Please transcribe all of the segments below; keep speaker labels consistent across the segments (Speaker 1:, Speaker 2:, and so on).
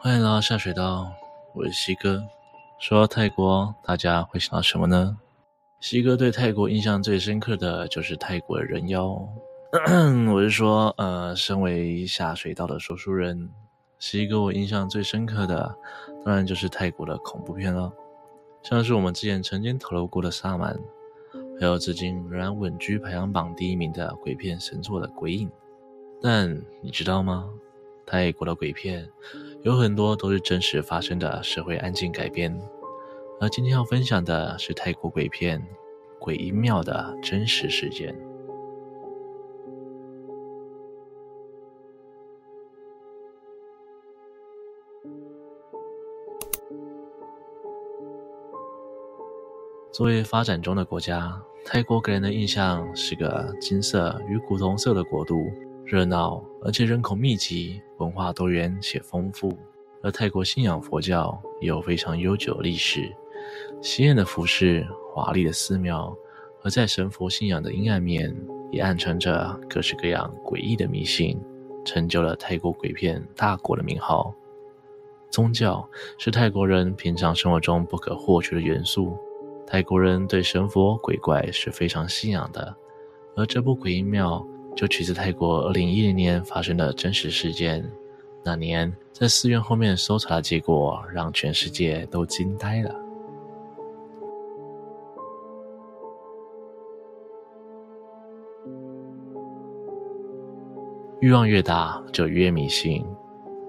Speaker 1: 欢迎来到下水道，我是西哥。说到泰国，大家会想到什么呢？西哥对泰国印象最深刻的就是泰国的人妖。我是说，呃，身为下水道的说书人，西哥我印象最深刻的，当然就是泰国的恐怖片了，像是我们之前曾经讨论过的《萨满》，还有至今仍然稳居排行榜第一名的鬼片神作的《鬼影》。但你知道吗？泰国的鬼片有很多都是真实发生的社会案件改编，而今天要分享的是泰国鬼片《鬼阴庙》的真实事件。作为发展中的国家，泰国给人的印象是个金色与古铜色的国度。热闹，而且人口密集，文化多元且丰富。而泰国信仰佛教也有非常悠久的历史，鲜艳的服饰、华丽的寺庙，而在神佛信仰的阴暗面，也暗藏着各式各样诡异的迷信，成就了泰国鬼片大国的名号。宗教是泰国人平常生活中不可或缺的元素，泰国人对神佛鬼怪是非常信仰的，而这部《鬼阴庙》。就取自泰国二零一零年发生的真实事件。那年在寺院后面搜查的结果，让全世界都惊呆了。欲望越大，就越迷信。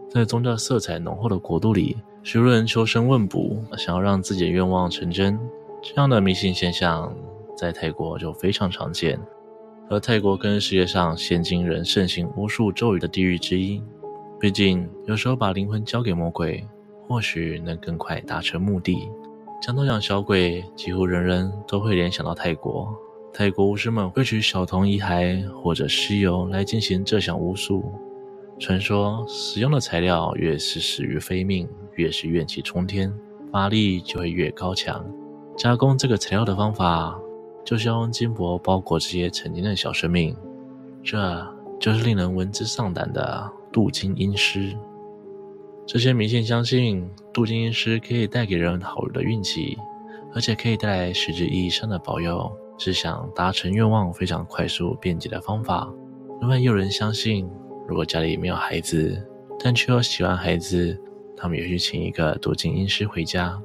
Speaker 1: 在宗教色彩浓厚的国度里，许多人求神问卜，想要让自己的愿望成真。这样的迷信现象，在泰国就非常常见。而泰国更是世界上现今人盛行巫术咒语的地狱之一。毕竟，有时候把灵魂交给魔鬼，或许能更快达成目的。讲到养小鬼，几乎人人都会联想到泰国。泰国巫师们会取小童遗骸或者尸油来进行这项巫术。传说使用的材料越是死于非命，越是怨气冲天，法力就会越高强。加工这个材料的方法，就是用金箔包裹这些曾经的小生命，这就是令人闻之丧胆的镀金阴尸。这些迷信相信，镀金阴尸可以带给人好运的运气，而且可以带来实质意义上的保佑，是想达成愿望非常快速便捷的方法。另外，有人相信，如果家里没有孩子，但却又喜欢孩子，他们也会请一个镀金阴尸回家。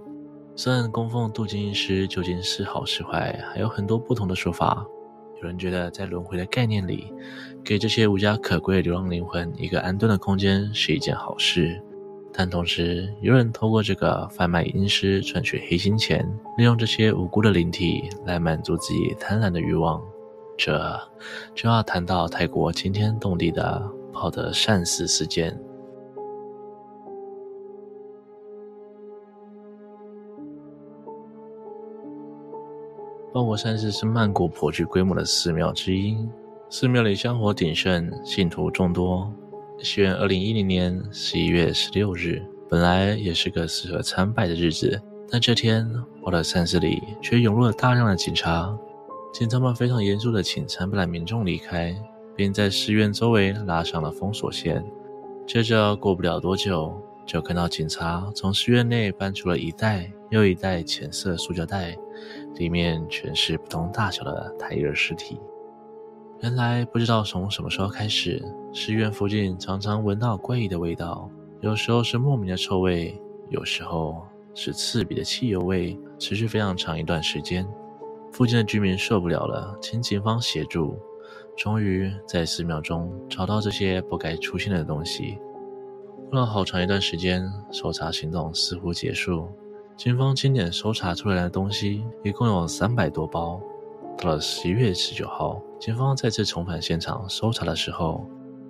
Speaker 1: 虽然供奉镀金阴尸究竟是好是坏，还有很多不同的说法。有人觉得，在轮回的概念里，给这些无家可归的流浪灵魂一个安顿的空间是一件好事。但同时，有人透过这个贩卖阴尸赚取黑心钱，利用这些无辜的灵体来满足自己贪婪的欲望。这就要谈到泰国惊天动地的泡得善寺事件。包国善寺是曼谷颇具规模的寺庙之一，寺庙里香火鼎盛，信徒众多。西元二零一零年十一月十六日，本来也是个适合参拜的日子，但这天，包的山寺里却涌入了大量的警察。警察们非常严肃地请参拜的民众离开，并在寺院周围拉上了封锁线。接着，过不了多久，就看到警察从寺院内搬出了一袋又一袋浅色塑胶袋。里面全是不同大小的胎儿尸体。原来不知道从什么时候开始，寺院附近常常闻到怪异的味道，有时候是莫名的臭味，有时候是刺鼻的汽油味，持续非常长一段时间。附近的居民受不了了，请警方协助。终于在寺庙中找到这些不该出现的东西。过了好长一段时间，搜查行动似乎结束。警方清点搜查出来的东西一共有三百多包。到了十一月十九号，警方再次重返现场搜查的时候，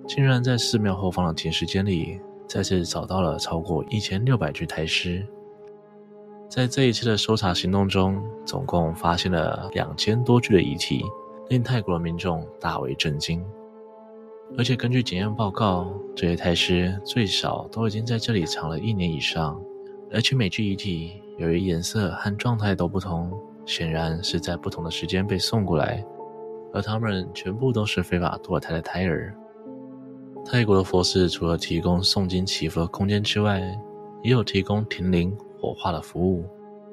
Speaker 1: 竟然在寺庙后方的停尸间里再次找到了超过一千六百具胎尸。在这一次的搜查行动中，总共发现了两千多具的遗体，令泰国的民众大为震惊。而且根据检验报告，这些胎尸最少都已经在这里藏了一年以上。而且每具遗体由于颜色和状态都不同，显然是在不同的时间被送过来，而他们全部都是非法堕胎的胎儿。泰国的佛寺除了提供诵经祈福的空间之外，也有提供停灵火化的服务。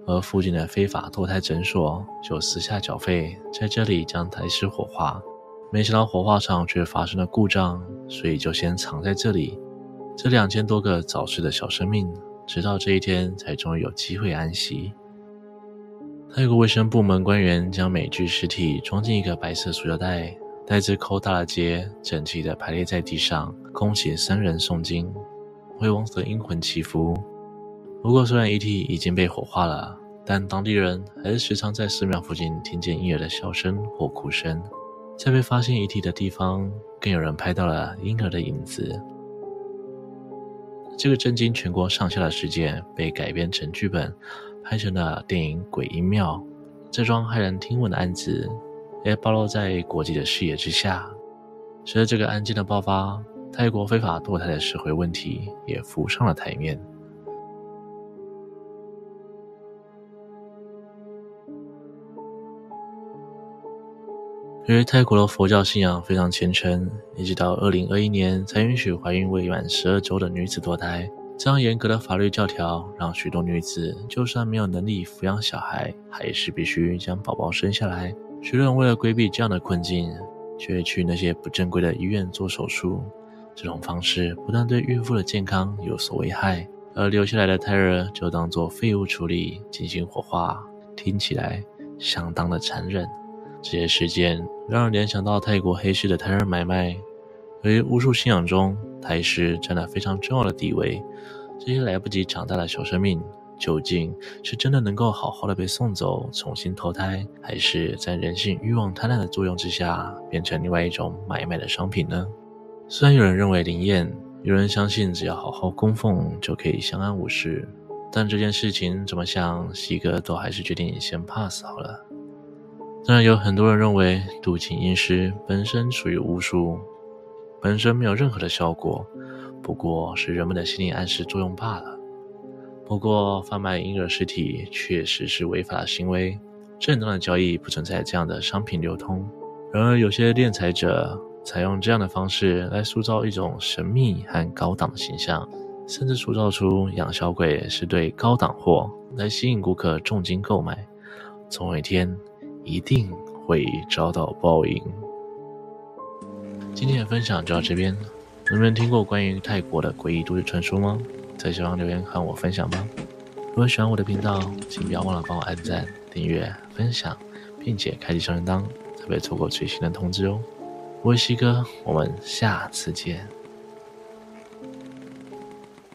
Speaker 1: 而附近的非法堕胎诊所就私下缴费，在这里将胎尸火化。没想到火化场却发生了故障，所以就先藏在这里。这两千多个早逝的小生命，直到这一天才终于有机会安息。泰国卫生部门官员将每具尸体装进一个白色塑料袋，袋子扣大了结，整齐地排列在地上，恭请僧人诵经，为亡者阴魂祈福。不过，虽然遗体已经被火化了，但当地人还是时常在寺庙附近听见婴儿的笑声或哭声。在被发现遗体的地方，更有人拍到了婴儿的影子。这个震惊全国上下的事件被改编成剧本，拍成了电影《鬼音庙》。这桩骇人听闻的案子也暴露在国际的视野之下。随着这个案件的爆发，泰国非法堕胎的社会问题也浮上了台面。由于泰国的佛教信仰非常虔诚，一直到二零二一年才允许怀孕未满十二周的女子堕胎。这样严格的法律教条，让许多女子就算没有能力抚养小孩，还是必须将宝宝生下来。许多人为了规避这样的困境，就会去那些不正规的医院做手术。这种方式不但对孕妇的健康有所危害，而留下来的胎儿就当作废物处理进行火化，听起来相当的残忍。这些事件让人联想到泰国黑市的胎儿买卖。由于巫术信仰中，胎尸占了非常重要的地位。这些来不及长大的小生命，究竟是真的能够好好的被送走，重新投胎，还是在人性欲望贪婪的作用之下，变成另外一种买卖的商品呢？虽然有人认为灵验，有人相信只要好好供奉就可以相安无事，但这件事情怎么想，西哥都还是决定先 pass 好了。当然，有很多人认为度尽阴尸本身属于巫术，本身没有任何的效果，不过是人们的心理暗示作用罢了。不过，贩卖婴儿尸体确实是违法的行为，正当的交易不存在这样的商品流通。然而，有些敛财者采用这样的方式来塑造一种神秘和高档的形象，甚至塑造出养小鬼是对高档货，来吸引顾客重金购买。总有一天。一定会遭到报应。今天的分享就到这边，有没有听过关于泰国的诡异都市传说吗？在下方留言和我分享吧。如果喜欢我的频道，请不要忘了帮我按赞、订阅、分享，并且开启小铃铛，才不会错过最新的通知哦。我是西哥，我们下次见。